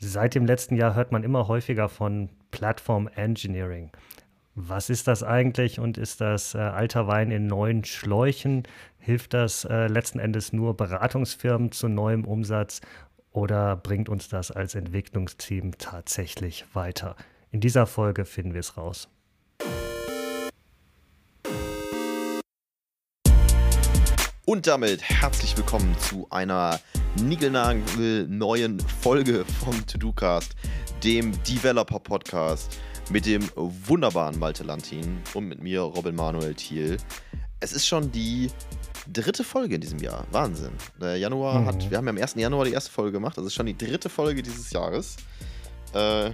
Seit dem letzten Jahr hört man immer häufiger von Platform Engineering. Was ist das eigentlich und ist das äh, alter Wein in neuen Schläuchen? Hilft das äh, letzten Endes nur Beratungsfirmen zu neuem Umsatz oder bringt uns das als Entwicklungsteam tatsächlich weiter? In dieser Folge finden wir es raus. Und damit herzlich willkommen zu einer neuen Folge vom To-Do-Cast, dem Developer-Podcast mit dem wunderbaren Malte Lantin und mit mir Robin Manuel Thiel. Es ist schon die dritte Folge in diesem Jahr. Wahnsinn. Der Januar mhm. hat, wir haben ja am 1. Januar die erste Folge gemacht, also ist schon die dritte Folge dieses Jahres. Äh,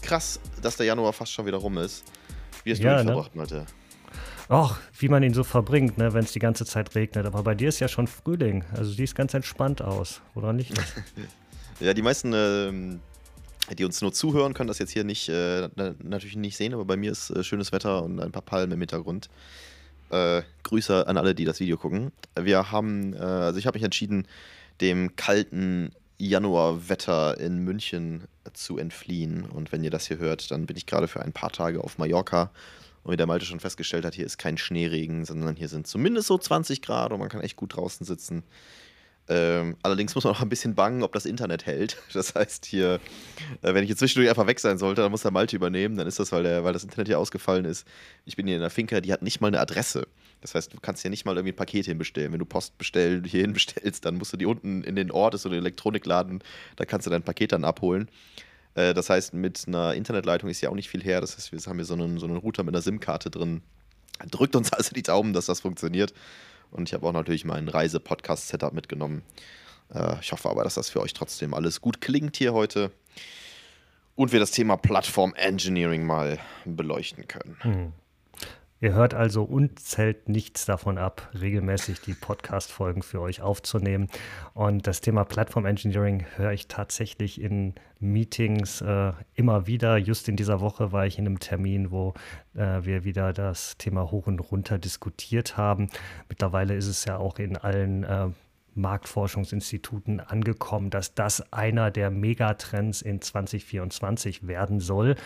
krass, dass der Januar fast schon wieder rum ist. Wie hast du ja, ihn ne? verbracht, Malte? Ach, wie man ihn so verbringt, ne, wenn es die ganze Zeit regnet. Aber bei dir ist ja schon Frühling. Also die ist ganz entspannt aus. Liegt das? ja, die meisten, äh, die uns nur zuhören, können das jetzt hier nicht, äh, natürlich nicht sehen, aber bei mir ist äh, schönes Wetter und ein paar Palmen im Hintergrund. Äh, Grüße an alle, die das Video gucken. Wir haben, äh, also ich habe mich entschieden, dem kalten Januarwetter in München zu entfliehen. Und wenn ihr das hier hört, dann bin ich gerade für ein paar Tage auf Mallorca und wie der Malte schon festgestellt hat, hier ist kein Schneeregen, sondern hier sind zumindest so 20 Grad und man kann echt gut draußen sitzen. Ähm, allerdings muss man auch ein bisschen bangen, ob das Internet hält. Das heißt, hier, äh, wenn ich jetzt zwischendurch einfach weg sein sollte, dann muss der Malte übernehmen. Dann ist das, weil, der, weil das Internet hier ausgefallen ist. Ich bin hier in der Finca, die hat nicht mal eine Adresse. Das heißt, du kannst hier nicht mal irgendwie ein Paket hinbestellen. Wenn du Post bestell, hierhin bestellst, dann musst du die unten in den Ort, ist so ein Elektronikladen, da kannst du dein Paket dann abholen. Äh, das heißt, mit einer Internetleitung ist ja auch nicht viel her. Das heißt, wir haben hier so einen, so einen Router mit einer SIM-Karte drin. Drückt uns also die Daumen, dass das funktioniert. Und ich habe auch natürlich mein Reise-Podcast-Setup mitgenommen. Äh, ich hoffe aber, dass das für euch trotzdem alles gut klingt hier heute. Und wir das Thema Plattform Engineering mal beleuchten können. Hm. Ihr hört also und zählt nichts davon ab, regelmäßig die Podcast-Folgen für euch aufzunehmen. Und das Thema Plattform Engineering höre ich tatsächlich in Meetings äh, immer wieder. Just in dieser Woche war ich in einem Termin, wo äh, wir wieder das Thema hoch und runter diskutiert haben. Mittlerweile ist es ja auch in allen äh, Marktforschungsinstituten angekommen, dass das einer der Megatrends in 2024 werden soll,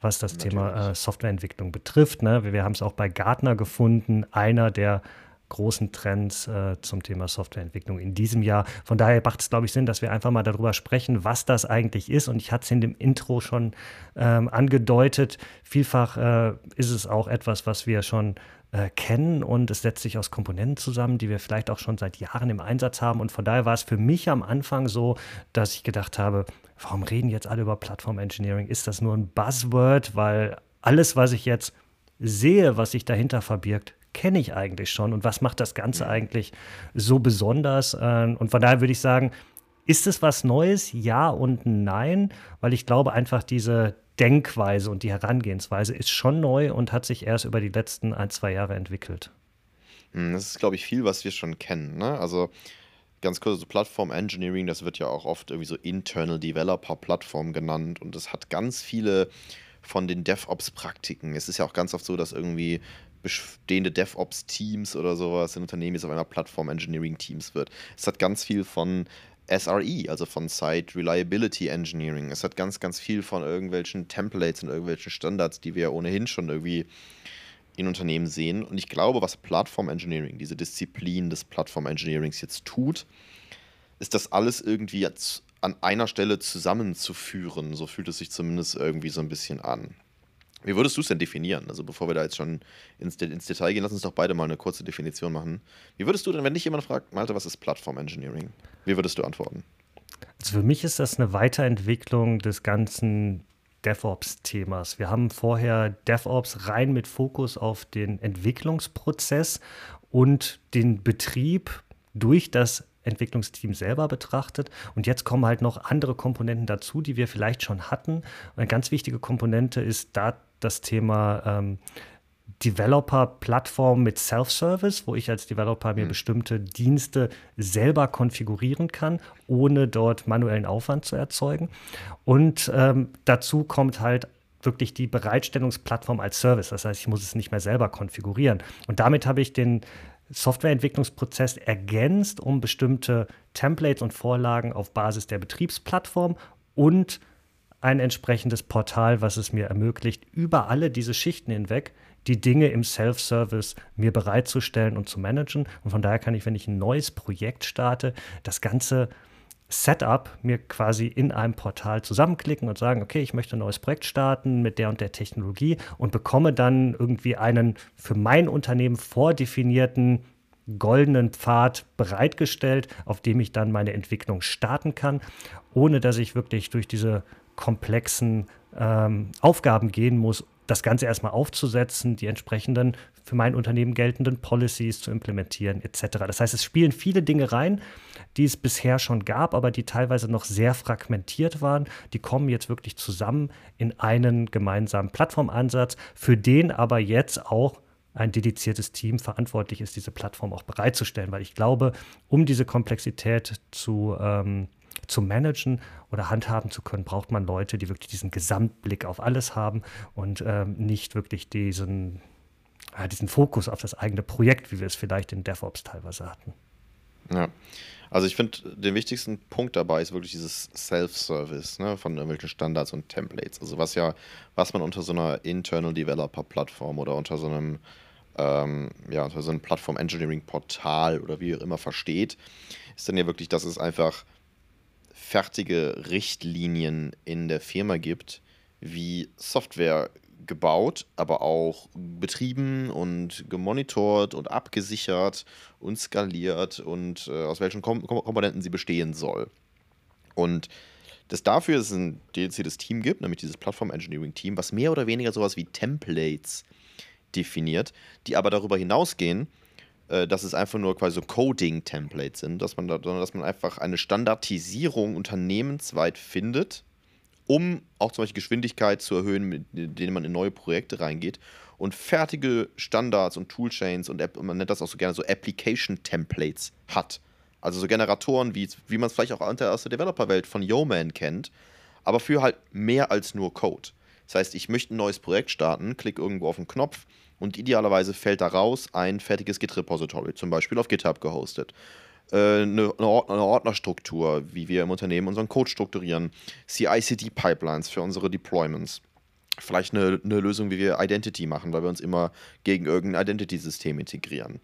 was das Natürlich. Thema äh, Softwareentwicklung betrifft. Ne? Wir, wir haben es auch bei Gartner gefunden, einer der großen Trends äh, zum Thema Softwareentwicklung in diesem Jahr. Von daher macht es, glaube ich, Sinn, dass wir einfach mal darüber sprechen, was das eigentlich ist. Und ich hatte es in dem Intro schon ähm, angedeutet. Vielfach äh, ist es auch etwas, was wir schon äh, kennen und es setzt sich aus Komponenten zusammen, die wir vielleicht auch schon seit Jahren im Einsatz haben. Und von daher war es für mich am Anfang so, dass ich gedacht habe, warum reden jetzt alle über Plattform Engineering? Ist das nur ein Buzzword? Weil alles, was ich jetzt sehe, was sich dahinter verbirgt, kenne ich eigentlich schon. Und was macht das Ganze eigentlich so besonders? Ähm, und von daher würde ich sagen, ist es was Neues? Ja und nein, weil ich glaube einfach diese Denkweise und die Herangehensweise ist schon neu und hat sich erst über die letzten ein, zwei Jahre entwickelt. Hm, das ist, glaube ich, viel, was wir schon kennen. Ne? Also ganz kurz, so Plattform Engineering, das wird ja auch oft irgendwie so Internal Developer Plattform genannt und es hat ganz viele von den DevOps-Praktiken. Es ist ja auch ganz oft so, dass irgendwie bestehende DevOps-Teams oder sowas in Unternehmen jetzt auf einmal Plattform-Engineering-Teams wird. Es hat ganz viel von SRE, also von Site Reliability Engineering. Es hat ganz, ganz viel von irgendwelchen Templates und irgendwelchen Standards, die wir ohnehin schon irgendwie in Unternehmen sehen. Und ich glaube, was Plattform Engineering, diese Disziplin des Plattform Engineerings jetzt tut, ist das alles irgendwie jetzt an einer Stelle zusammenzuführen. So fühlt es sich zumindest irgendwie so ein bisschen an. Wie würdest du es denn definieren? Also bevor wir da jetzt schon ins, ins, Detail gehen, lass uns doch beide mal eine kurze Definition machen. Wie würdest du denn, wenn dich jemand fragt, Malte, was ist Plattform Engineering? Wie würdest du antworten? Also für mich ist das eine Weiterentwicklung des ganzen DevOps-Themas. Wir haben vorher DevOps rein mit Fokus auf den Entwicklungsprozess und den Betrieb durch das Entwicklungsteam selber betrachtet. Und jetzt kommen halt noch andere Komponenten dazu, die wir vielleicht schon hatten. Eine ganz wichtige Komponente ist da das Thema ähm, Developer-Plattform mit Self-Service, wo ich als Developer mir mhm. bestimmte Dienste selber konfigurieren kann, ohne dort manuellen Aufwand zu erzeugen. Und ähm, dazu kommt halt wirklich die Bereitstellungsplattform als Service. Das heißt, ich muss es nicht mehr selber konfigurieren. Und damit habe ich den Softwareentwicklungsprozess ergänzt um bestimmte Templates und Vorlagen auf Basis der Betriebsplattform und ein entsprechendes Portal, was es mir ermöglicht, über alle diese Schichten hinweg die Dinge im Self-Service mir bereitzustellen und zu managen. Und von daher kann ich, wenn ich ein neues Projekt starte, das Ganze Setup mir quasi in einem Portal zusammenklicken und sagen, okay, ich möchte ein neues Projekt starten mit der und der Technologie und bekomme dann irgendwie einen für mein Unternehmen vordefinierten goldenen Pfad bereitgestellt, auf dem ich dann meine Entwicklung starten kann, ohne dass ich wirklich durch diese komplexen ähm, Aufgaben gehen muss, das Ganze erstmal aufzusetzen, die entsprechenden für mein Unternehmen geltenden Policies zu implementieren, etc. Das heißt, es spielen viele Dinge rein, die es bisher schon gab, aber die teilweise noch sehr fragmentiert waren. Die kommen jetzt wirklich zusammen in einen gemeinsamen Plattformansatz, für den aber jetzt auch ein dediziertes Team verantwortlich ist, diese Plattform auch bereitzustellen, weil ich glaube, um diese Komplexität zu, ähm, zu managen oder handhaben zu können, braucht man Leute, die wirklich diesen Gesamtblick auf alles haben und ähm, nicht wirklich diesen, äh, diesen Fokus auf das eigene Projekt, wie wir es vielleicht in DevOps teilweise hatten. Ja. Also ich finde, den wichtigsten Punkt dabei ist wirklich dieses Self-Service ne, von irgendwelchen Standards und Templates. Also was ja, was man unter so einer Internal Developer Plattform oder unter so einem ähm, ja, unter so einem Plattform Engineering Portal oder wie auch immer versteht, ist dann ja wirklich, dass es einfach fertige Richtlinien in der Firma gibt, wie Software gebaut, aber auch betrieben und gemonitort und abgesichert und skaliert und äh, aus welchen Kom Komponenten sie bestehen soll. Und dass dafür es ein dediziertes Team gibt, nämlich dieses Plattform Engineering Team, was mehr oder weniger sowas wie Templates definiert, die aber darüber hinausgehen, äh, dass es einfach nur quasi so Coding-Templates sind, dass man da, dass man einfach eine Standardisierung unternehmensweit findet, um auch zum Beispiel Geschwindigkeit zu erhöhen, mit denen man in neue Projekte reingeht. Und fertige Standards und Toolchains und App, man nennt das auch so gerne so Application-Templates hat. Also so Generatoren, wie, wie man es vielleicht auch aus der Developer-Welt von Yeoman kennt, aber für halt mehr als nur Code. Das heißt, ich möchte ein neues Projekt starten, klicke irgendwo auf den Knopf und idealerweise fällt daraus ein fertiges Git-Repository, zum Beispiel auf GitHub gehostet eine, äh, eine Ordnerstruktur, wie wir im Unternehmen unseren Code strukturieren, CI-CD-Pipelines für unsere Deployments. Vielleicht eine, eine, Lösung, wie wir Identity machen, weil wir uns immer gegen irgendein Identity-System integrieren.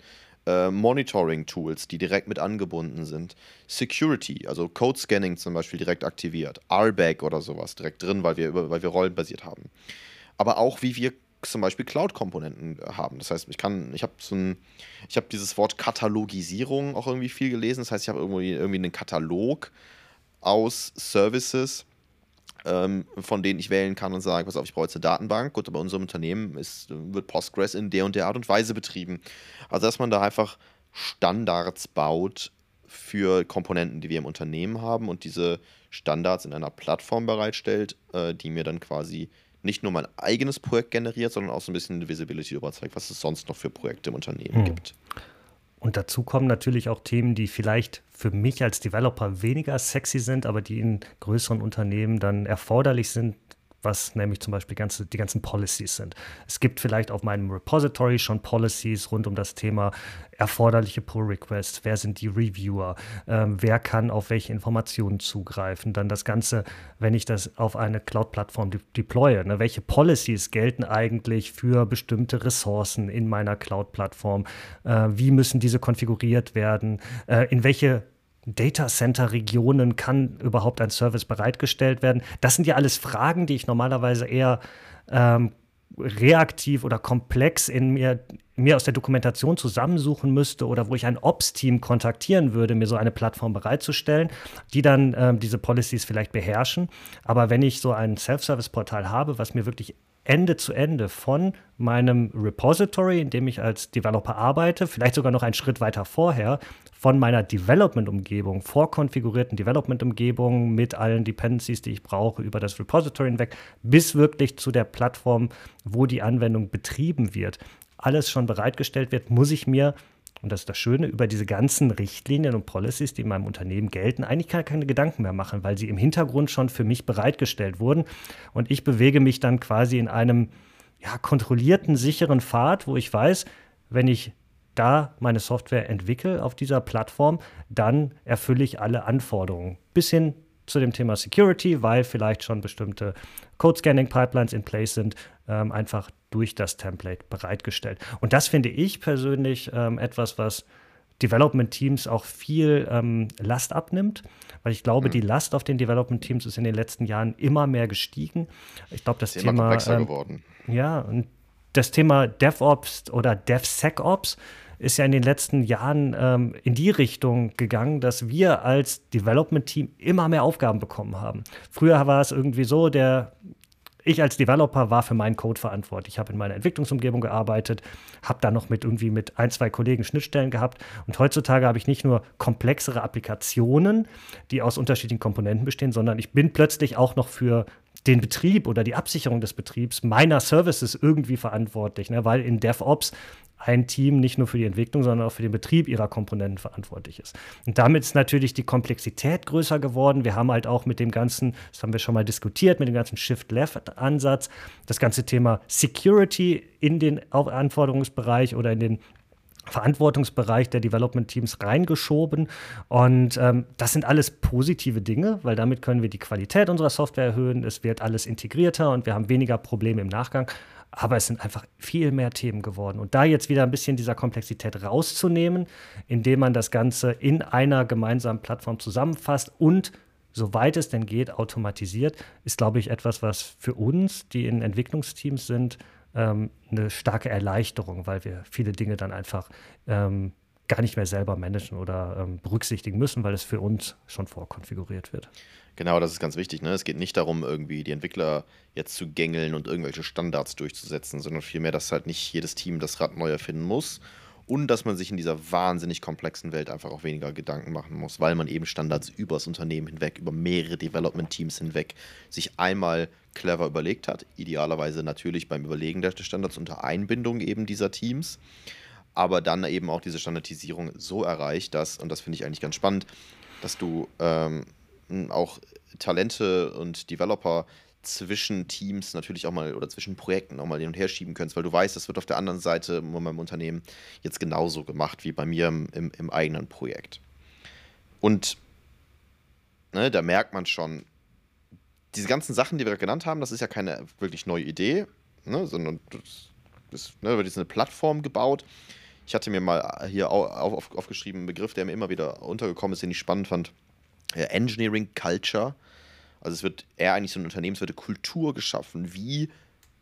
Äh, Monitoring-Tools, die direkt mit angebunden sind. Security, also Code-Scanning zum Beispiel direkt aktiviert. RBAC oder sowas direkt drin, weil wir, weil wir rollenbasiert haben. Aber auch, wie wir zum Beispiel Cloud-Komponenten haben. Das heißt, ich kann, ich habe so ein, ich habe dieses Wort Katalogisierung auch irgendwie viel gelesen. Das heißt, ich habe irgendwie, irgendwie einen Katalog aus Services, ähm, von denen ich wählen kann und sage, pass auf, ich brauche jetzt eine Datenbank. Gut, aber unserem Unternehmen ist, wird Postgres in der und der Art und Weise betrieben. Also, dass man da einfach Standards baut für Komponenten, die wir im Unternehmen haben und diese Standards in einer Plattform bereitstellt, äh, die mir dann quasi nicht nur mein eigenes Projekt generiert, sondern auch so ein bisschen Visibility überzeugt, was es sonst noch für Projekte im Unternehmen hm. gibt. Und dazu kommen natürlich auch Themen, die vielleicht für mich als Developer weniger sexy sind, aber die in größeren Unternehmen dann erforderlich sind, was nämlich zum Beispiel ganze, die ganzen Policies sind. Es gibt vielleicht auf meinem Repository schon Policies rund um das Thema erforderliche Pull-Requests, wer sind die Reviewer, ähm, wer kann auf welche Informationen zugreifen, dann das Ganze, wenn ich das auf eine Cloud-Plattform de deploye, ne, welche Policies gelten eigentlich für bestimmte Ressourcen in meiner Cloud-Plattform, äh, wie müssen diese konfiguriert werden, äh, in welche Data Center Regionen kann überhaupt ein Service bereitgestellt werden? Das sind ja alles Fragen, die ich normalerweise eher ähm, reaktiv oder komplex in mir, mir aus der Dokumentation zusammensuchen müsste oder wo ich ein Ops-Team kontaktieren würde, mir so eine Plattform bereitzustellen, die dann ähm, diese Policies vielleicht beherrschen. Aber wenn ich so ein Self-Service-Portal habe, was mir wirklich Ende zu Ende von meinem Repository, in dem ich als Developer arbeite, vielleicht sogar noch einen Schritt weiter vorher, von meiner Development-Umgebung, vorkonfigurierten Development-Umgebung mit allen Dependencies, die ich brauche, über das Repository hinweg, bis wirklich zu der Plattform, wo die Anwendung betrieben wird, alles schon bereitgestellt wird, muss ich mir und das ist das Schöne, über diese ganzen Richtlinien und Policies, die in meinem Unternehmen gelten, eigentlich keine, keine Gedanken mehr machen, weil sie im Hintergrund schon für mich bereitgestellt wurden. Und ich bewege mich dann quasi in einem ja, kontrollierten, sicheren Pfad, wo ich weiß, wenn ich da meine Software entwickle auf dieser Plattform, dann erfülle ich alle Anforderungen. Bis hin zu dem Thema Security, weil vielleicht schon bestimmte Code-Scanning-Pipelines in place sind, ähm, einfach durch das Template bereitgestellt. Und das finde ich persönlich ähm, etwas, was Development Teams auch viel ähm, Last abnimmt, weil ich glaube, mhm. die Last auf den Development Teams ist in den letzten Jahren immer mehr gestiegen. Ich glaube, das ist Thema. Immer komplexer ähm, geworden. Ja, und das Thema DevOps oder DevSecOps ist ja in den letzten Jahren ähm, in die Richtung gegangen, dass wir als Development-Team immer mehr Aufgaben bekommen haben. Früher war es irgendwie so, der ich als Developer war für meinen Code verantwortlich. Ich habe in meiner Entwicklungsumgebung gearbeitet, habe da noch mit irgendwie mit ein, zwei Kollegen Schnittstellen gehabt. Und heutzutage habe ich nicht nur komplexere Applikationen, die aus unterschiedlichen Komponenten bestehen, sondern ich bin plötzlich auch noch für den Betrieb oder die Absicherung des Betriebs meiner Services irgendwie verantwortlich, ne? weil in DevOps ein Team nicht nur für die Entwicklung, sondern auch für den Betrieb ihrer Komponenten verantwortlich ist. Und damit ist natürlich die Komplexität größer geworden. Wir haben halt auch mit dem ganzen, das haben wir schon mal diskutiert, mit dem ganzen Shift-Left-Ansatz, das ganze Thema Security in den Anforderungsbereich oder in den Verantwortungsbereich der Development Teams reingeschoben. Und ähm, das sind alles positive Dinge, weil damit können wir die Qualität unserer Software erhöhen. Es wird alles integrierter und wir haben weniger Probleme im Nachgang. Aber es sind einfach viel mehr Themen geworden. Und da jetzt wieder ein bisschen dieser Komplexität rauszunehmen, indem man das Ganze in einer gemeinsamen Plattform zusammenfasst und soweit es denn geht, automatisiert, ist, glaube ich, etwas, was für uns, die in Entwicklungsteams sind, ähm, eine starke Erleichterung, weil wir viele Dinge dann einfach ähm, gar nicht mehr selber managen oder ähm, berücksichtigen müssen, weil es für uns schon vorkonfiguriert wird. Genau, das ist ganz wichtig. Ne? Es geht nicht darum, irgendwie die Entwickler jetzt zu gängeln und irgendwelche Standards durchzusetzen, sondern vielmehr, dass halt nicht jedes Team das Rad neu erfinden muss und dass man sich in dieser wahnsinnig komplexen Welt einfach auch weniger Gedanken machen muss, weil man eben Standards übers Unternehmen hinweg, über mehrere Development-Teams hinweg sich einmal clever überlegt hat. Idealerweise natürlich beim Überlegen der Standards unter Einbindung eben dieser Teams, aber dann eben auch diese Standardisierung so erreicht, dass, und das finde ich eigentlich ganz spannend, dass du ähm, auch Talente und Developer zwischen Teams natürlich auch mal oder zwischen Projekten auch mal hin und her schieben kannst, weil du weißt, das wird auf der anderen Seite in meinem Unternehmen jetzt genauso gemacht wie bei mir im, im, im eigenen Projekt. Und ne, da merkt man schon, diese ganzen Sachen, die wir genannt haben, das ist ja keine wirklich neue Idee, ne, sondern das ne, wird jetzt eine Plattform gebaut. Ich hatte mir mal hier auf, auf, aufgeschrieben einen Begriff, der mir immer wieder untergekommen ist, den ich spannend fand. Engineering Culture also es wird eher eigentlich so eine Unternehmenswerte Kultur geschaffen. Wie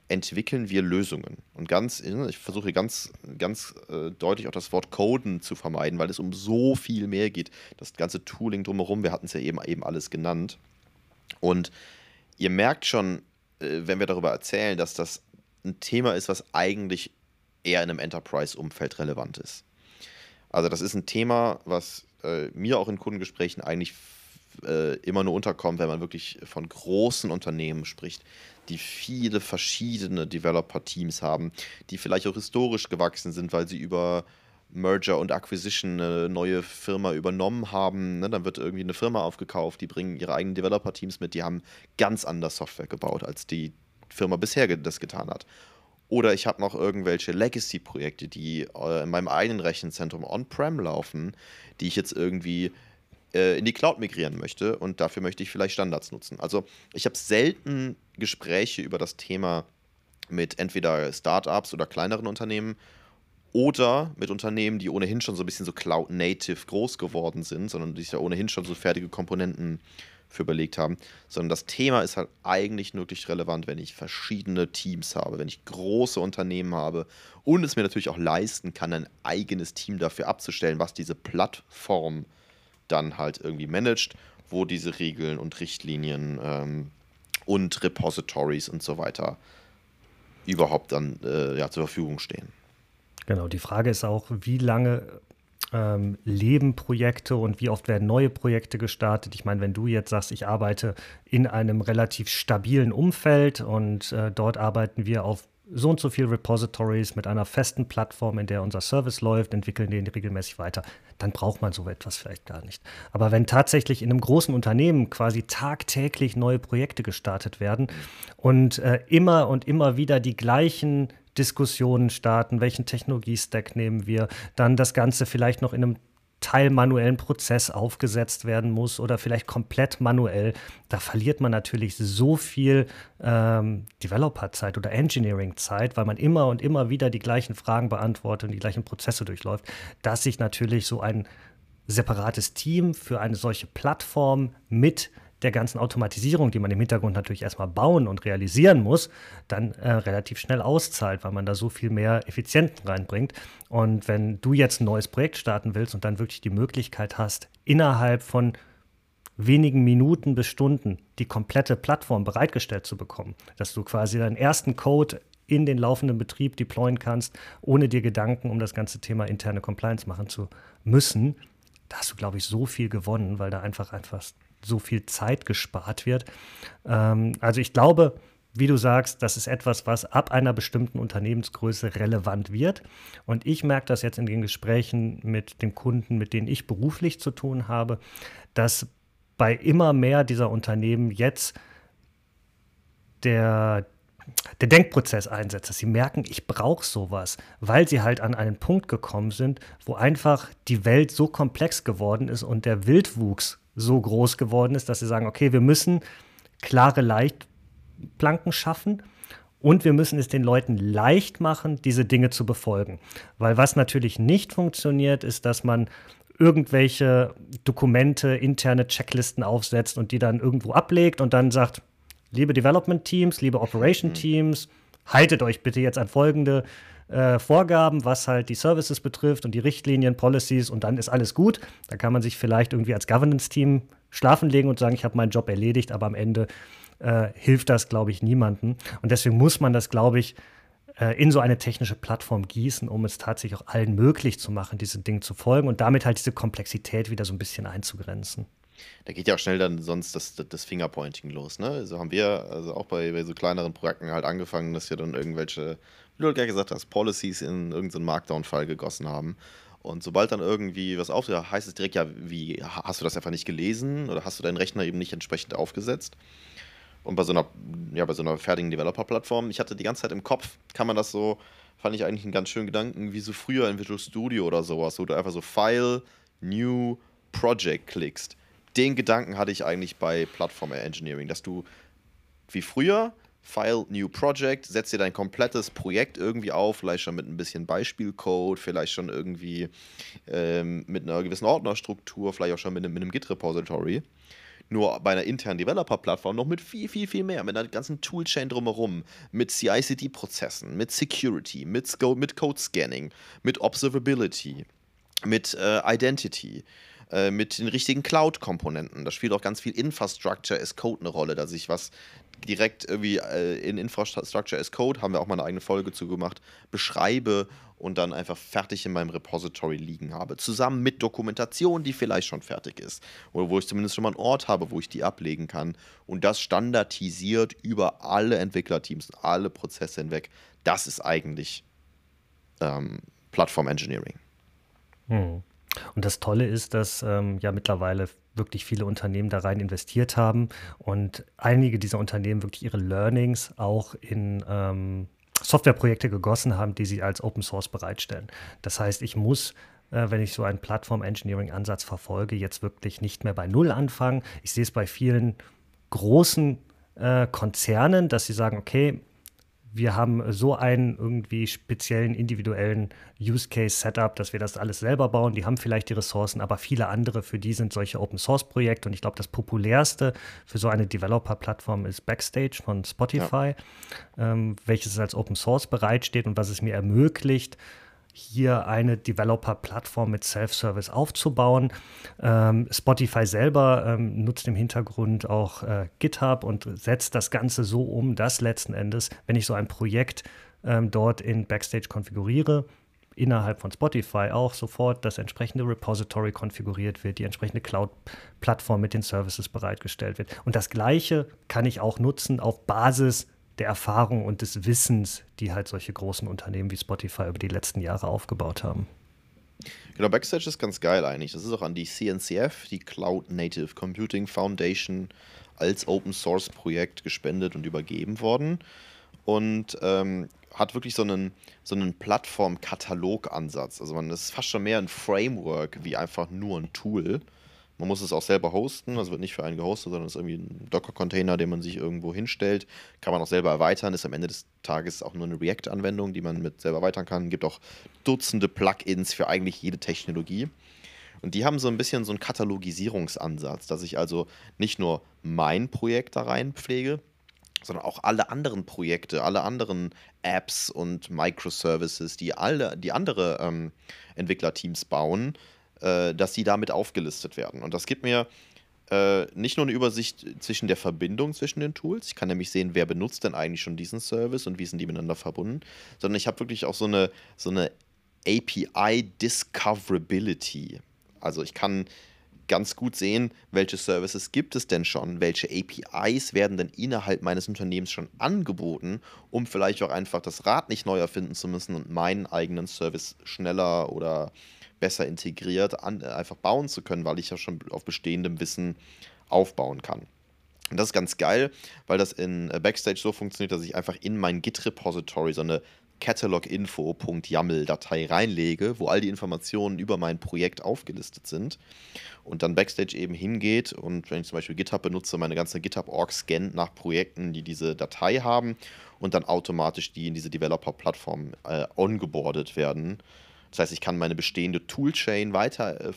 entwickeln wir Lösungen? Und ganz, ich versuche ganz, ganz äh, deutlich auch das Wort Coden zu vermeiden, weil es um so viel mehr geht. Das ganze Tooling drumherum, wir hatten es ja eben, eben alles genannt. Und ihr merkt schon, äh, wenn wir darüber erzählen, dass das ein Thema ist, was eigentlich eher in einem Enterprise-Umfeld relevant ist. Also das ist ein Thema, was äh, mir auch in Kundengesprächen eigentlich äh, immer nur unterkommt, wenn man wirklich von großen Unternehmen spricht, die viele verschiedene Developer-Teams haben, die vielleicht auch historisch gewachsen sind, weil sie über Merger und Acquisition eine neue Firma übernommen haben. Ne? Dann wird irgendwie eine Firma aufgekauft, die bringen ihre eigenen Developer-Teams mit, die haben ganz anders Software gebaut, als die Firma bisher das getan hat. Oder ich habe noch irgendwelche Legacy-Projekte, die äh, in meinem eigenen Rechenzentrum on-prem laufen, die ich jetzt irgendwie äh, in die Cloud migrieren möchte und dafür möchte ich vielleicht Standards nutzen. Also ich habe selten Gespräche über das Thema mit entweder Startups oder kleineren Unternehmen oder mit Unternehmen, die ohnehin schon so ein bisschen so Cloud-Native groß geworden sind, sondern die sich ja ohnehin schon so fertige Komponenten für überlegt haben, sondern das Thema ist halt eigentlich wirklich relevant, wenn ich verschiedene Teams habe, wenn ich große Unternehmen habe und es mir natürlich auch leisten kann, ein eigenes Team dafür abzustellen, was diese Plattform dann halt irgendwie managt, wo diese Regeln und Richtlinien ähm, und Repositories und so weiter überhaupt dann äh, ja, zur Verfügung stehen. Genau, die Frage ist auch, wie lange ähm, leben Projekte und wie oft werden neue Projekte gestartet. Ich meine, wenn du jetzt sagst, ich arbeite in einem relativ stabilen Umfeld und äh, dort arbeiten wir auf so und so viele Repositories mit einer festen Plattform, in der unser Service läuft, entwickeln den regelmäßig weiter, dann braucht man so etwas vielleicht gar nicht. Aber wenn tatsächlich in einem großen Unternehmen quasi tagtäglich neue Projekte gestartet werden und äh, immer und immer wieder die gleichen Diskussionen starten, welchen Technologiestack nehmen wir, dann das Ganze vielleicht noch in einem teilmanuellen Prozess aufgesetzt werden muss oder vielleicht komplett manuell, da verliert man natürlich so viel ähm, Developer-Zeit oder Engineering-Zeit, weil man immer und immer wieder die gleichen Fragen beantwortet und die gleichen Prozesse durchläuft, dass sich natürlich so ein separates Team für eine solche Plattform mit der ganzen Automatisierung, die man im Hintergrund natürlich erstmal bauen und realisieren muss, dann äh, relativ schnell auszahlt, weil man da so viel mehr Effizienten reinbringt. Und wenn du jetzt ein neues Projekt starten willst und dann wirklich die Möglichkeit hast, innerhalb von wenigen Minuten bis Stunden die komplette Plattform bereitgestellt zu bekommen, dass du quasi deinen ersten Code in den laufenden Betrieb deployen kannst, ohne dir Gedanken um das ganze Thema interne Compliance machen zu müssen, da hast du, glaube ich, so viel gewonnen, weil da einfach einfach so viel Zeit gespart wird. Ähm, also ich glaube, wie du sagst, das ist etwas, was ab einer bestimmten Unternehmensgröße relevant wird. Und ich merke das jetzt in den Gesprächen mit den Kunden, mit denen ich beruflich zu tun habe, dass bei immer mehr dieser Unternehmen jetzt der, der Denkprozess einsetzt, dass sie merken, ich brauche sowas, weil sie halt an einen Punkt gekommen sind, wo einfach die Welt so komplex geworden ist und der Wildwuchs so groß geworden ist, dass sie sagen, okay, wir müssen klare Leitplanken schaffen und wir müssen es den Leuten leicht machen, diese Dinge zu befolgen. Weil was natürlich nicht funktioniert, ist, dass man irgendwelche Dokumente, interne Checklisten aufsetzt und die dann irgendwo ablegt und dann sagt, liebe Development Teams, liebe Operation mhm. Teams, haltet euch bitte jetzt an folgende äh, Vorgaben, was halt die Services betrifft und die Richtlinien, Policies und dann ist alles gut. Da kann man sich vielleicht irgendwie als Governance-Team schlafen legen und sagen, ich habe meinen Job erledigt, aber am Ende äh, hilft das, glaube ich, niemandem. Und deswegen muss man das, glaube ich, äh, in so eine technische Plattform gießen, um es tatsächlich auch allen möglich zu machen, diese Dinge zu folgen und damit halt diese Komplexität wieder so ein bisschen einzugrenzen. Da geht ja auch schnell dann sonst das, das Fingerpointing los, ne? Also haben wir also auch bei, bei so kleineren Projekten halt angefangen, dass wir dann irgendwelche wie du gerade gesagt hast, Policies in irgendeinen Markdown-Fall gegossen haben. Und sobald dann irgendwie was auftaucht, heißt es direkt, ja, wie, hast du das einfach nicht gelesen oder hast du deinen Rechner eben nicht entsprechend aufgesetzt? Und bei so einer, ja, bei so einer fertigen Developer-Plattform, ich hatte die ganze Zeit im Kopf, kann man das so, fand ich eigentlich einen ganz schönen Gedanken, wie so früher in Visual Studio oder sowas, wo du einfach so File, New, Project klickst. Den Gedanken hatte ich eigentlich bei Plattform Engineering, dass du wie früher File, New Project, setzt dir dein komplettes Projekt irgendwie auf, vielleicht schon mit ein bisschen Beispielcode, vielleicht schon irgendwie ähm, mit einer gewissen Ordnerstruktur, vielleicht auch schon mit einem, einem Git-Repository. Nur bei einer internen Developer-Plattform noch mit viel, viel, viel mehr, mit einer ganzen Toolchain drumherum, mit CI-CD-Prozessen, mit Security, mit, mit Code-Scanning, mit Observability, mit äh, Identity äh, mit den richtigen Cloud-Komponenten. Da spielt auch ganz viel Infrastructure as Code eine Rolle, dass ich was direkt irgendwie äh, in Infrastructure as Code, haben wir auch mal eine eigene Folge zu gemacht, beschreibe und dann einfach fertig in meinem Repository liegen habe. Zusammen mit Dokumentation, die vielleicht schon fertig ist. Oder wo ich zumindest schon mal einen Ort habe, wo ich die ablegen kann. Und das standardisiert über alle Entwicklerteams, alle Prozesse hinweg. Das ist eigentlich ähm, Plattform Engineering. Hm. Und das Tolle ist, dass ähm, ja mittlerweile wirklich viele Unternehmen da rein investiert haben und einige dieser Unternehmen wirklich ihre Learnings auch in ähm, Softwareprojekte gegossen haben, die sie als Open Source bereitstellen. Das heißt, ich muss äh, wenn ich so einen Plattform-Engineering-Ansatz verfolge, jetzt wirklich nicht mehr bei Null anfangen. Ich sehe es bei vielen großen äh, Konzernen, dass sie sagen, okay, wir haben so einen irgendwie speziellen individuellen Use Case Setup, dass wir das alles selber bauen. Die haben vielleicht die Ressourcen, aber viele andere für die sind solche Open Source Projekte. Und ich glaube, das populärste für so eine Developer-Plattform ist Backstage von Spotify, ja. ähm, welches als Open Source bereitsteht und was es mir ermöglicht, hier eine Developer-Plattform mit Self-Service aufzubauen. Ähm, Spotify selber ähm, nutzt im Hintergrund auch äh, GitHub und setzt das Ganze so um, dass letzten Endes, wenn ich so ein Projekt ähm, dort in Backstage konfiguriere, innerhalb von Spotify auch sofort das entsprechende Repository konfiguriert wird, die entsprechende Cloud-Plattform mit den Services bereitgestellt wird. Und das Gleiche kann ich auch nutzen auf Basis der Erfahrung und des Wissens, die halt solche großen Unternehmen wie Spotify über die letzten Jahre aufgebaut haben. Genau, Backstage ist ganz geil eigentlich. Das ist auch an die CNCF, die Cloud Native Computing Foundation, als Open Source Projekt gespendet und übergeben worden. Und ähm, hat wirklich so einen, so einen Plattform-Katalog-Ansatz. Also man ist fast schon mehr ein Framework wie einfach nur ein Tool. Man muss es auch selber hosten, also wird nicht für einen gehostet, sondern es ist irgendwie ein Docker-Container, den man sich irgendwo hinstellt. Kann man auch selber erweitern, ist am Ende des Tages auch nur eine React-Anwendung, die man mit selber erweitern kann. Gibt auch Dutzende Plugins für eigentlich jede Technologie. Und die haben so ein bisschen so einen Katalogisierungsansatz, dass ich also nicht nur mein Projekt da rein pflege, sondern auch alle anderen Projekte, alle anderen Apps und Microservices, die alle, die andere ähm, Entwicklerteams bauen, äh, dass die damit aufgelistet werden. Und das gibt mir äh, nicht nur eine Übersicht zwischen der Verbindung zwischen den Tools, ich kann nämlich sehen, wer benutzt denn eigentlich schon diesen Service und wie sind die miteinander verbunden, sondern ich habe wirklich auch so eine, so eine API Discoverability. Also ich kann ganz gut sehen, welche Services gibt es denn schon, welche APIs werden denn innerhalb meines Unternehmens schon angeboten, um vielleicht auch einfach das Rad nicht neu erfinden zu müssen und meinen eigenen Service schneller oder besser integriert an, einfach bauen zu können, weil ich ja schon auf bestehendem Wissen aufbauen kann. Und das ist ganz geil, weil das in Backstage so funktioniert, dass ich einfach in mein Git-Repository so eine cataloginfo.yaml-Datei reinlege, wo all die Informationen über mein Projekt aufgelistet sind und dann Backstage eben hingeht und wenn ich zum Beispiel GitHub benutze, meine ganze GitHub-Org scannt nach Projekten, die diese Datei haben und dann automatisch die in diese Developer-Plattform äh, ongeboardet werden. Das heißt, ich kann meine bestehende Toolchain weiter äh,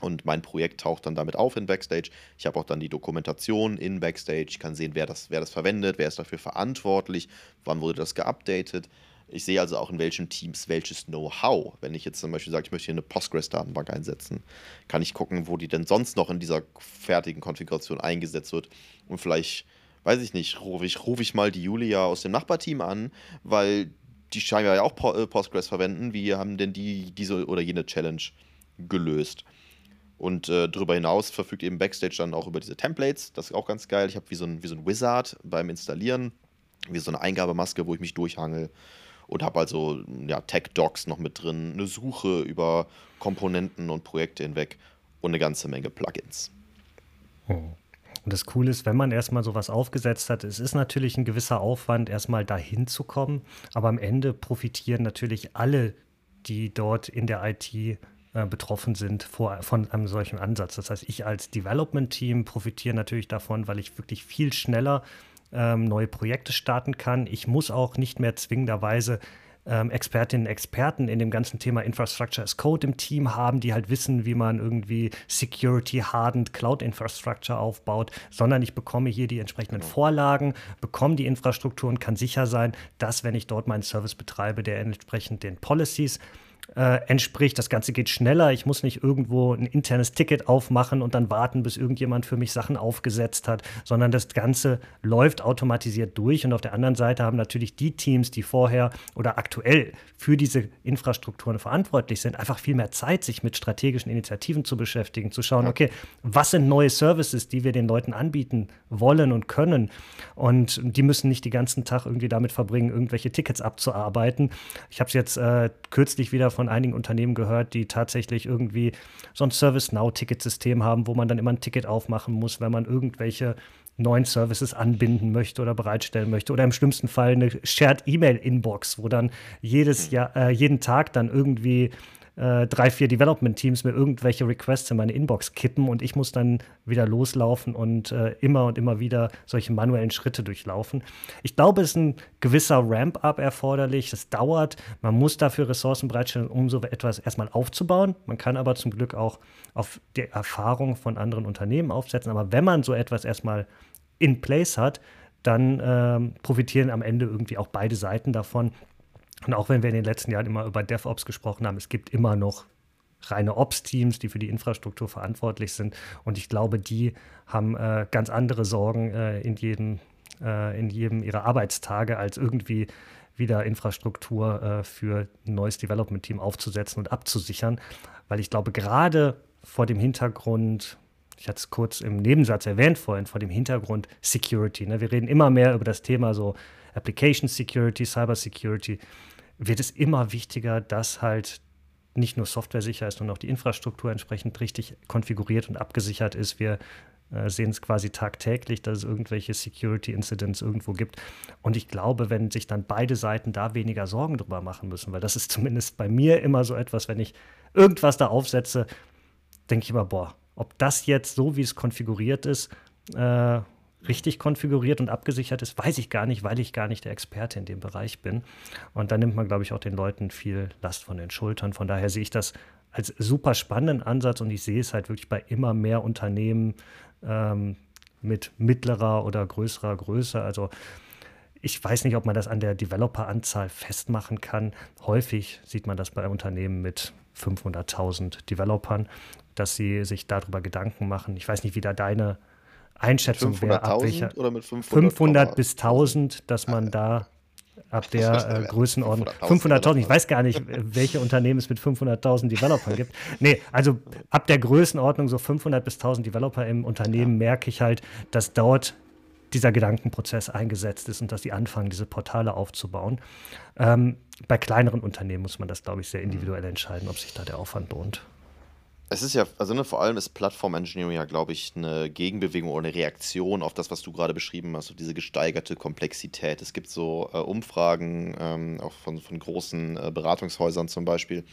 und mein Projekt taucht dann damit auf in Backstage. Ich habe auch dann die Dokumentation in Backstage. Ich kann sehen, wer das, wer das verwendet, wer ist dafür verantwortlich, wann wurde das geupdatet. Ich sehe also auch in welchen Teams welches Know-how. Wenn ich jetzt zum Beispiel sage, ich möchte hier eine Postgres-Datenbank einsetzen, kann ich gucken, wo die denn sonst noch in dieser fertigen Konfiguration eingesetzt wird. Und vielleicht, weiß ich nicht, rufe ich, ruf ich mal die Julia aus dem Nachbarteam an, weil die scheinen ja auch äh, Postgres verwenden. Wie haben denn die diese oder jene Challenge gelöst? Und äh, darüber hinaus verfügt eben Backstage dann auch über diese Templates. Das ist auch ganz geil. Ich habe wie, so ein, wie so ein Wizard beim Installieren, wie so eine Eingabemaske, wo ich mich durchhangel. Und habe also ja, Tech-Docs noch mit drin, eine Suche über Komponenten und Projekte hinweg und eine ganze Menge Plugins. Oh. Und das Coole ist, wenn man erstmal sowas aufgesetzt hat, es ist natürlich ein gewisser Aufwand, erstmal dahin zu kommen, aber am Ende profitieren natürlich alle, die dort in der IT äh, betroffen sind vor, von einem solchen Ansatz. Das heißt, ich als Development-Team profitiere natürlich davon, weil ich wirklich viel schneller ähm, neue Projekte starten kann. Ich muss auch nicht mehr zwingenderweise ähm, Expertinnen und Experten in dem ganzen Thema Infrastructure as Code im Team haben, die halt wissen, wie man irgendwie security-hardened Cloud-Infrastructure aufbaut, sondern ich bekomme hier die entsprechenden Vorlagen, bekomme die Infrastruktur und kann sicher sein, dass, wenn ich dort meinen Service betreibe, der entsprechend den Policies äh, entspricht. Das Ganze geht schneller. Ich muss nicht irgendwo ein internes Ticket aufmachen und dann warten, bis irgendjemand für mich Sachen aufgesetzt hat, sondern das Ganze läuft automatisiert durch. Und auf der anderen Seite haben natürlich die Teams, die vorher oder aktuell für diese Infrastrukturen verantwortlich sind, einfach viel mehr Zeit, sich mit strategischen Initiativen zu beschäftigen, zu schauen, okay, was sind neue Services, die wir den Leuten anbieten wollen und können. Und die müssen nicht den ganzen Tag irgendwie damit verbringen, irgendwelche Tickets abzuarbeiten. Ich habe es jetzt äh, kürzlich wieder von einigen Unternehmen gehört, die tatsächlich irgendwie so ein Service-Now-Ticketsystem haben, wo man dann immer ein Ticket aufmachen muss, wenn man irgendwelche neuen Services anbinden möchte oder bereitstellen möchte. Oder im schlimmsten Fall eine Shared E-Mail-Inbox, wo dann jedes Jahr, äh, jeden Tag dann irgendwie äh, drei, vier Development-Teams mir irgendwelche Requests in meine Inbox kippen und ich muss dann wieder loslaufen und äh, immer und immer wieder solche manuellen Schritte durchlaufen. Ich glaube, es ist ein gewisser Ramp-up erforderlich. Es dauert. Man muss dafür Ressourcen bereitstellen, um so etwas erstmal aufzubauen. Man kann aber zum Glück auch auf die Erfahrung von anderen Unternehmen aufsetzen. Aber wenn man so etwas erstmal in place hat, dann ähm, profitieren am Ende irgendwie auch beide Seiten davon. Und auch wenn wir in den letzten Jahren immer über DevOps gesprochen haben, es gibt immer noch reine Ops-Teams, die für die Infrastruktur verantwortlich sind. Und ich glaube, die haben äh, ganz andere Sorgen äh, in, jedem, äh, in jedem ihrer Arbeitstage, als irgendwie wieder Infrastruktur äh, für ein neues Development-Team aufzusetzen und abzusichern. Weil ich glaube, gerade vor dem Hintergrund, ich hatte es kurz im Nebensatz erwähnt vorhin, vor dem Hintergrund Security. Ne? Wir reden immer mehr über das Thema so Application Security, Cyber Security, wird es immer wichtiger, dass halt nicht nur Software sicher ist, sondern auch die Infrastruktur entsprechend richtig konfiguriert und abgesichert ist. Wir äh, sehen es quasi tagtäglich, dass es irgendwelche Security Incidents irgendwo gibt. Und ich glaube, wenn sich dann beide Seiten da weniger Sorgen drüber machen müssen, weil das ist zumindest bei mir immer so etwas, wenn ich irgendwas da aufsetze, denke ich immer, boah, ob das jetzt so, wie es konfiguriert ist, äh, richtig konfiguriert und abgesichert ist, weiß ich gar nicht, weil ich gar nicht der Experte in dem Bereich bin. Und da nimmt man, glaube ich, auch den Leuten viel Last von den Schultern. Von daher sehe ich das als super spannenden Ansatz und ich sehe es halt wirklich bei immer mehr Unternehmen ähm, mit mittlerer oder größerer Größe. Also ich weiß nicht, ob man das an der Developeranzahl festmachen kann. Häufig sieht man das bei Unternehmen mit 500.000 Developern, dass sie sich darüber Gedanken machen. Ich weiß nicht, wie da deine Einschätzung wäre. Ab welcher, oder mit 500, 500 bis 1000, dass man da ab der äh, Größenordnung. 500.000, ich weiß gar nicht, welche Unternehmen es mit 500.000 Developern gibt. Nee, also ab der Größenordnung so 500 bis 1000 Developer im Unternehmen ja. merke ich halt, dass dort dieser Gedankenprozess eingesetzt ist und dass sie anfangen, diese Portale aufzubauen. Ähm, bei kleineren Unternehmen muss man das, glaube ich, sehr individuell entscheiden, ob sich da der Aufwand lohnt. Es ist ja, also ne, vor allem ist Plattform Engineering ja, glaube ich, eine Gegenbewegung oder eine Reaktion auf das, was du gerade beschrieben hast, auf diese gesteigerte Komplexität. Es gibt so äh, Umfragen, ähm, auch von, von großen äh, Beratungshäusern zum Beispiel,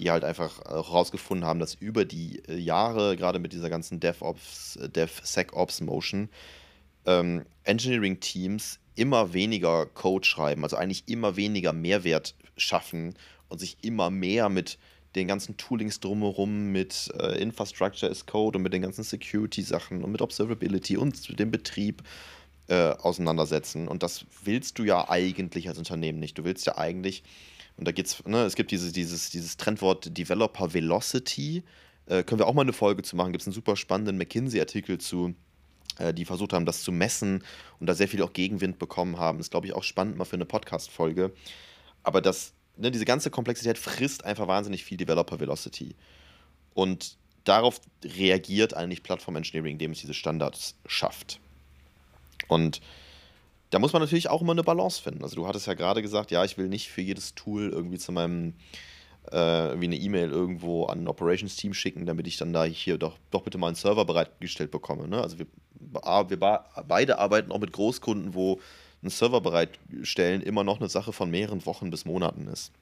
die halt einfach herausgefunden haben, dass über die äh, Jahre, gerade mit dieser ganzen DevOps, äh, DevSecOps-Motion, ähm, Engineering-Teams immer weniger Code schreiben, also eigentlich immer weniger Mehrwert schaffen und sich immer mehr mit den ganzen Toolings drumherum, mit äh, Infrastructure as Code und mit den ganzen Security-Sachen und mit Observability und dem Betrieb äh, auseinandersetzen. Und das willst du ja eigentlich als Unternehmen nicht. Du willst ja eigentlich, und da geht's, ne, es gibt dieses, dieses, dieses Trendwort Developer Velocity. Äh, können wir auch mal eine Folge zu machen. Gibt es einen super spannenden McKinsey-Artikel zu äh, die versucht haben, das zu messen und da sehr viel auch Gegenwind bekommen haben. ist, glaube ich, auch spannend mal für eine Podcast-Folge. Aber das, ne, diese ganze Komplexität frisst einfach wahnsinnig viel Developer Velocity. Und darauf reagiert eigentlich Plattform Engineering, indem es diese Standards schafft. Und da muss man natürlich auch immer eine Balance finden. Also du hattest ja gerade gesagt, ja, ich will nicht für jedes Tool irgendwie zu meinem äh, wie eine E-Mail irgendwo an ein Operations-Team schicken, damit ich dann da hier doch, doch bitte mal einen Server bereitgestellt bekomme. Ne? Also wir, wir beide arbeiten auch mit Großkunden, wo einen Server bereitstellen immer noch eine Sache von mehreren Wochen bis Monaten ist.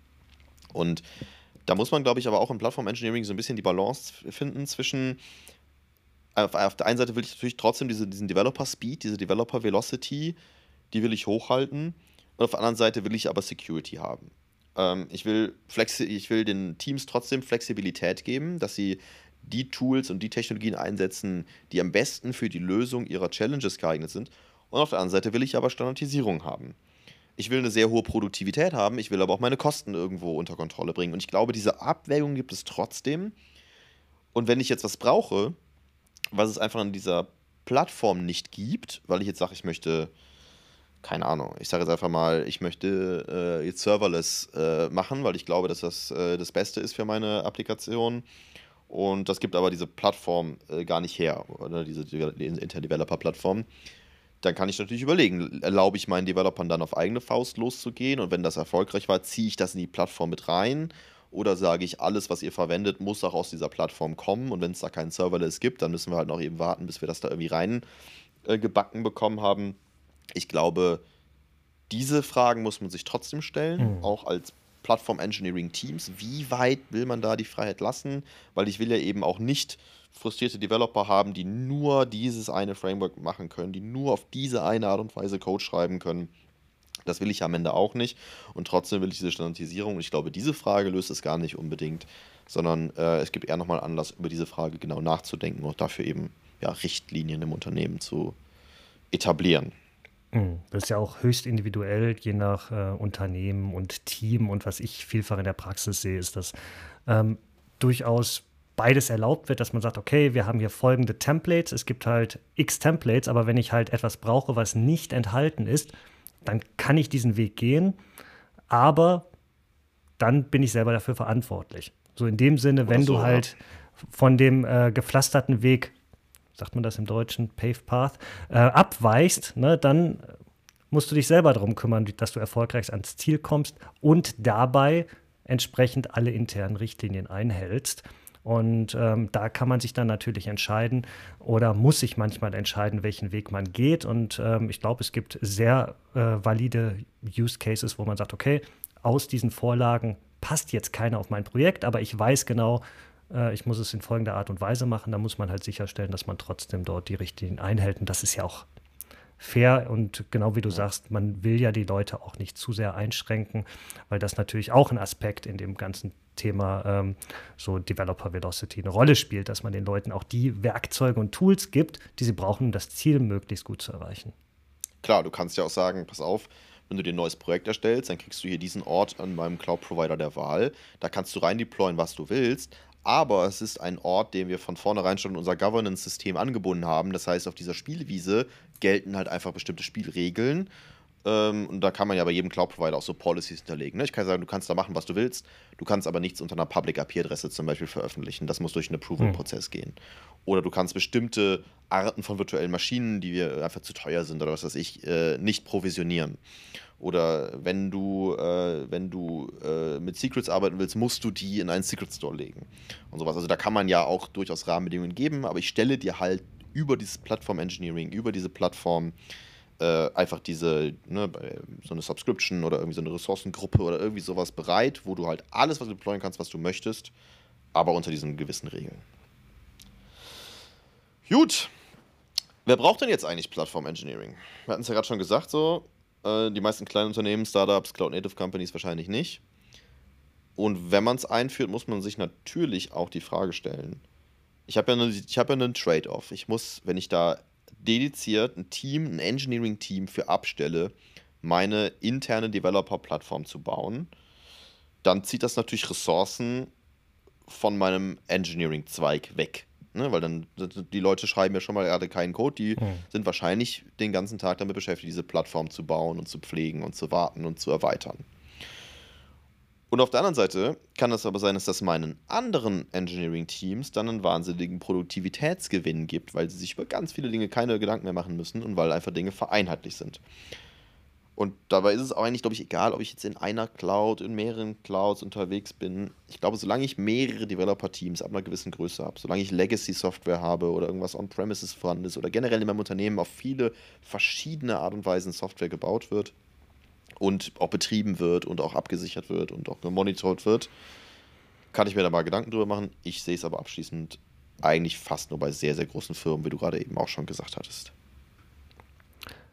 Und da muss man, glaube ich, aber auch im Plattform-Engineering so ein bisschen die Balance finden zwischen auf, auf der einen Seite will ich natürlich trotzdem diese, diesen Developer-Speed, diese Developer-Velocity, die will ich hochhalten. Und auf der anderen Seite will ich aber Security haben. Ähm, ich, will Flexi ich will den Teams trotzdem Flexibilität geben, dass sie die Tools und die Technologien einsetzen, die am besten für die Lösung ihrer Challenges geeignet sind. Und auf der anderen Seite will ich aber Standardisierung haben. Ich will eine sehr hohe Produktivität haben, ich will aber auch meine Kosten irgendwo unter Kontrolle bringen. Und ich glaube, diese Abwägung gibt es trotzdem. Und wenn ich jetzt was brauche, was es einfach in dieser Plattform nicht gibt, weil ich jetzt sage, ich möchte keine Ahnung, ich sage jetzt einfach mal, ich möchte äh, jetzt serverless äh, machen, weil ich glaube, dass das äh, das Beste ist für meine Applikation. Und das gibt aber diese Plattform äh, gar nicht her, oder diese Inter-Developer-Plattform. Dann kann ich natürlich überlegen, erlaube ich meinen Developern dann auf eigene Faust loszugehen und wenn das erfolgreich war, ziehe ich das in die Plattform mit rein oder sage ich, alles, was ihr verwendet, muss auch aus dieser Plattform kommen und wenn es da keinen Serverless gibt, dann müssen wir halt noch eben warten, bis wir das da irgendwie rein äh, gebacken bekommen haben ich glaube, diese Fragen muss man sich trotzdem stellen, mhm. auch als Plattform Engineering Teams. Wie weit will man da die Freiheit lassen? Weil ich will ja eben auch nicht frustrierte Developer haben, die nur dieses eine Framework machen können, die nur auf diese eine Art und Weise Code schreiben können. Das will ich am Ende auch nicht. Und trotzdem will ich diese Standardisierung. Und ich glaube, diese Frage löst es gar nicht unbedingt, sondern äh, es gibt eher nochmal Anlass, über diese Frage genau nachzudenken und dafür eben ja, Richtlinien im Unternehmen zu etablieren. Hm, das ist ja auch höchst individuell, je nach äh, Unternehmen und Team. Und was ich vielfach in der Praxis sehe, ist, dass ähm, durchaus beides erlaubt wird, dass man sagt, okay, wir haben hier folgende Templates, es gibt halt x Templates, aber wenn ich halt etwas brauche, was nicht enthalten ist, dann kann ich diesen Weg gehen, aber dann bin ich selber dafür verantwortlich. So in dem Sinne, wenn so, du halt ja. von dem äh, gepflasterten Weg sagt man das im Deutschen, Pave Path, äh, abweichst, ne, dann musst du dich selber darum kümmern, dass du erfolgreich ans Ziel kommst und dabei entsprechend alle internen Richtlinien einhältst. Und ähm, da kann man sich dann natürlich entscheiden oder muss sich manchmal entscheiden, welchen Weg man geht. Und ähm, ich glaube, es gibt sehr äh, valide Use Cases, wo man sagt, okay, aus diesen Vorlagen passt jetzt keiner auf mein Projekt, aber ich weiß genau, äh, ich muss es in folgender Art und Weise machen. Da muss man halt sicherstellen, dass man trotzdem dort die Richtlinien einhält. Und das ist ja auch fair und genau wie du sagst, man will ja die Leute auch nicht zu sehr einschränken, weil das natürlich auch ein Aspekt in dem ganzen Thema ähm, so Developer Velocity eine Rolle spielt, dass man den Leuten auch die Werkzeuge und Tools gibt, die sie brauchen, um das Ziel möglichst gut zu erreichen. Klar, du kannst ja auch sagen, pass auf, wenn du dir ein neues Projekt erstellst, dann kriegst du hier diesen Ort an meinem Cloud-Provider der Wahl. Da kannst du rein deployen, was du willst. Aber es ist ein Ort, den wir von vornherein schon in unser Governance-System angebunden haben. Das heißt, auf dieser Spielwiese gelten halt einfach bestimmte Spielregeln. Ähm, und da kann man ja bei jedem Cloud-Provider auch so Policies hinterlegen. Ne? Ich kann sagen, du kannst da machen, was du willst. Du kannst aber nichts unter einer Public IP-Adresse zum Beispiel veröffentlichen. Das muss durch einen Approval-Prozess hm. gehen. Oder du kannst bestimmte Arten von virtuellen Maschinen, die wir einfach zu teuer sind oder was weiß ich, äh, nicht provisionieren. Oder wenn du, äh, wenn du äh, mit Secrets arbeiten willst, musst du die in einen Secret Store legen und sowas. Also da kann man ja auch durchaus Rahmenbedingungen geben, aber ich stelle dir halt über dieses Plattform Engineering, über diese Plattform äh, einfach diese, ne, so eine Subscription oder irgendwie so eine Ressourcengruppe oder irgendwie sowas bereit, wo du halt alles, was du deployen kannst, was du möchtest, aber unter diesen gewissen Regeln. Gut. Wer braucht denn jetzt eigentlich Plattform Engineering? Wir hatten es ja gerade schon gesagt, so, äh, die meisten kleinen Unternehmen, Startups, Cloud-Native Companies wahrscheinlich nicht. Und wenn man es einführt, muss man sich natürlich auch die Frage stellen. Ich habe ja, ne, hab ja einen Trade-off. Ich muss, wenn ich da dediziert ein Team, ein Engineering-Team für abstelle, meine interne Developer-Plattform zu bauen, dann zieht das natürlich Ressourcen von meinem Engineering-Zweig weg. Ne, weil dann die Leute schreiben ja schon mal gerade keinen Code, die mhm. sind wahrscheinlich den ganzen Tag damit beschäftigt, diese Plattform zu bauen und zu pflegen und zu warten und zu erweitern. Und auf der anderen Seite kann es aber sein, dass das meinen anderen Engineering-Teams dann einen wahnsinnigen Produktivitätsgewinn gibt, weil sie sich über ganz viele Dinge keine Gedanken mehr machen müssen und weil einfach Dinge vereinheitlich sind. Und dabei ist es auch eigentlich, glaube ich, egal, ob ich jetzt in einer Cloud, in mehreren Clouds unterwegs bin. Ich glaube, solange ich mehrere Developer-Teams ab einer gewissen Größe habe, solange ich Legacy-Software habe oder irgendwas on-premises vorhanden ist oder generell in meinem Unternehmen auf viele verschiedene Art und Weisen Software gebaut wird und auch betrieben wird und auch abgesichert wird und auch gemonitort wird, kann ich mir da mal Gedanken drüber machen. Ich sehe es aber abschließend eigentlich fast nur bei sehr, sehr großen Firmen, wie du gerade eben auch schon gesagt hattest.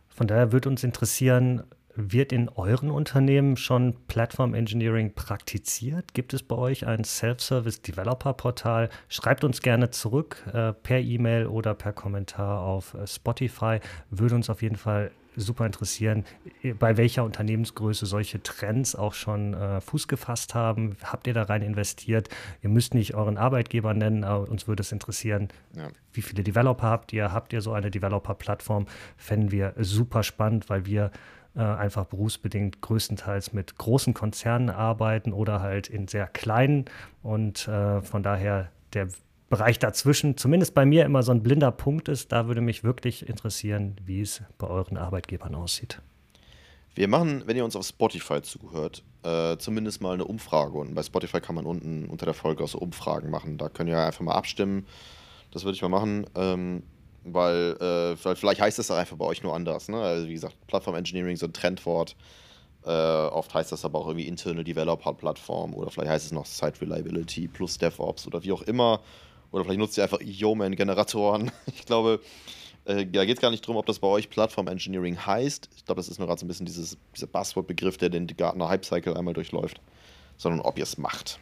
Von daher würde uns interessieren, wird in euren Unternehmen schon Platform Engineering praktiziert? Gibt es bei euch ein Self-Service Developer Portal? Schreibt uns gerne zurück äh, per E-Mail oder per Kommentar auf äh, Spotify. Würde uns auf jeden Fall super interessieren, bei welcher Unternehmensgröße solche Trends auch schon äh, Fuß gefasst haben. Habt ihr da rein investiert? Ihr müsst nicht euren Arbeitgeber nennen, aber uns würde es interessieren, ja. wie viele Developer habt ihr? Habt ihr so eine Developer-Plattform? Fänden wir super spannend, weil wir äh, einfach berufsbedingt größtenteils mit großen Konzernen arbeiten oder halt in sehr kleinen und äh, von daher der Bereich dazwischen, zumindest bei mir immer so ein blinder Punkt ist. Da würde mich wirklich interessieren, wie es bei euren Arbeitgebern aussieht. Wir machen, wenn ihr uns auf Spotify zuhört, äh, zumindest mal eine Umfrage. Und bei Spotify kann man unten unter der Folge auch so Umfragen machen. Da könnt ihr einfach mal abstimmen. Das würde ich mal machen. Ähm, weil, äh, vielleicht heißt das einfach bei euch nur anders. Ne? Also wie gesagt, Plattform Engineering so ein Trendwort. Äh, oft heißt das aber auch irgendwie Internal Developer Plattform oder vielleicht heißt es noch Site Reliability plus DevOps oder wie auch immer. Oder vielleicht nutzt ihr einfach Yeoman-Generatoren. Ich glaube, äh, da geht es gar nicht darum, ob das bei euch Plattform Engineering heißt. Ich glaube, das ist nur gerade so ein bisschen dieses, dieser Buzzword-Begriff, der den Gartner Hype-Cycle einmal durchläuft, sondern ob ihr es macht.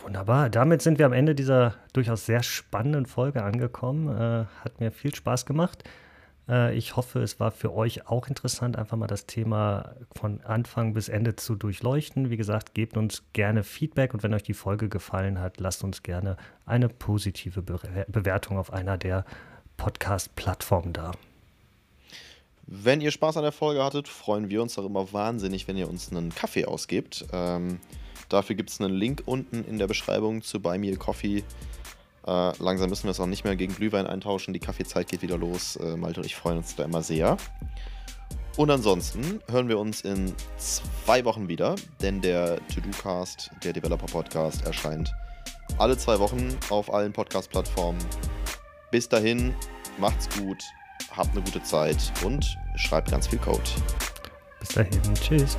Wunderbar. Damit sind wir am Ende dieser durchaus sehr spannenden Folge angekommen. Äh, hat mir viel Spaß gemacht. Äh, ich hoffe, es war für euch auch interessant, einfach mal das Thema von Anfang bis Ende zu durchleuchten. Wie gesagt, gebt uns gerne Feedback und wenn euch die Folge gefallen hat, lasst uns gerne eine positive Be Bewertung auf einer der Podcast-Plattformen da. Wenn ihr Spaß an der Folge hattet, freuen wir uns auch immer wahnsinnig, wenn ihr uns einen Kaffee ausgebt. Ähm, dafür gibt es einen Link unten in der Beschreibung zu Buy Me a Coffee. Äh, langsam müssen wir es auch nicht mehr gegen Glühwein eintauschen. Die Kaffeezeit geht wieder los. Äh, Malte und ich freuen uns da immer sehr. Und ansonsten hören wir uns in zwei Wochen wieder, denn der To-Do-Cast, der Developer-Podcast, erscheint alle zwei Wochen auf allen Podcast-Plattformen. Bis dahin, macht's gut, habt eine gute Zeit und schreibt ganz viel Code. Bis dahin, tschüss.